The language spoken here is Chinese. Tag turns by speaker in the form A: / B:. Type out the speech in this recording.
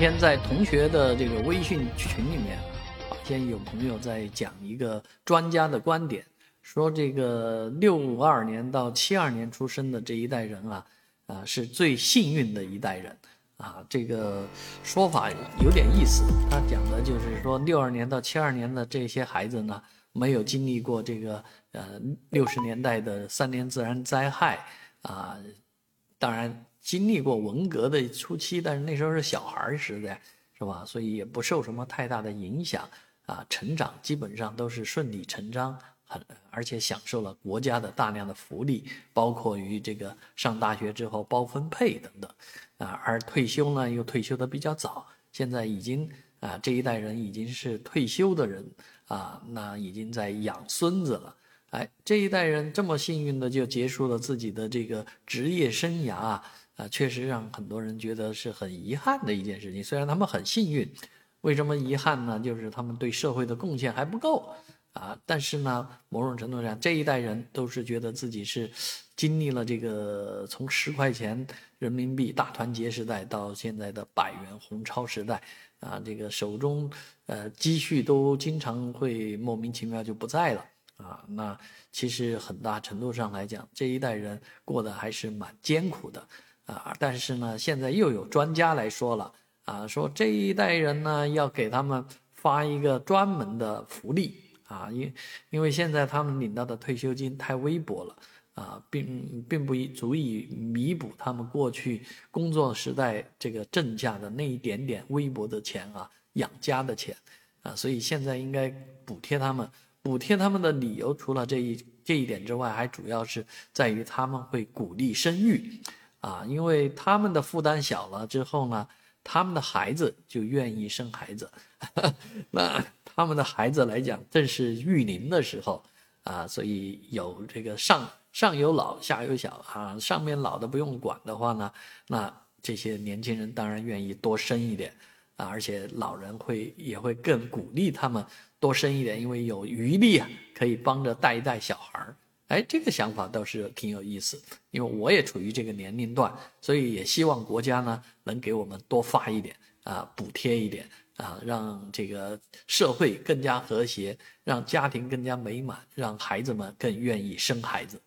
A: 天在同学的这个微信群里面，发现有朋友在讲一个专家的观点，说这个六二年到七二年出生的这一代人啊，啊是最幸运的一代人啊。这个说法有点意思，他讲的就是说六二年到七二年的这些孩子呢，没有经历过这个呃六十年代的三年自然灾害啊，当然。经历过文革的初期，但是那时候是小孩时代，是吧？所以也不受什么太大的影响啊，成长基本上都是顺理成章，很而且享受了国家的大量的福利，包括于这个上大学之后包分配等等，啊，而退休呢又退休的比较早，现在已经啊这一代人已经是退休的人啊，那已经在养孙子了，哎，这一代人这么幸运的就结束了自己的这个职业生涯。啊，确实让很多人觉得是很遗憾的一件事情。虽然他们很幸运，为什么遗憾呢？就是他们对社会的贡献还不够啊。但是呢，某种程度上，这一代人都是觉得自己是经历了这个从十块钱人民币大团结时代到现在的百元红钞时代啊，这个手中呃积蓄都经常会莫名其妙就不在了啊。那其实很大程度上来讲，这一代人过得还是蛮艰苦的。啊，但是呢，现在又有专家来说了啊，说这一代人呢要给他们发一个专门的福利啊，因因为现在他们领到的退休金太微薄了啊，并并不足以弥补他们过去工作时代这个挣下的那一点点微薄的钱啊，养家的钱啊，所以现在应该补贴他们。补贴他们的理由除了这一这一点之外，还主要是在于他们会鼓励生育。啊，因为他们的负担小了之后呢，他们的孩子就愿意生孩子，那他们的孩子来讲正是育龄的时候啊，所以有这个上上有老下有小啊，上面老的不用管的话呢，那这些年轻人当然愿意多生一点啊，而且老人会也会更鼓励他们多生一点，因为有余力啊，可以帮着带一带小孩儿。哎，这个想法倒是挺有意思，因为我也处于这个年龄段，所以也希望国家呢能给我们多发一点啊，补贴一点啊，让这个社会更加和谐，让家庭更加美满，让孩子们更愿意生孩子。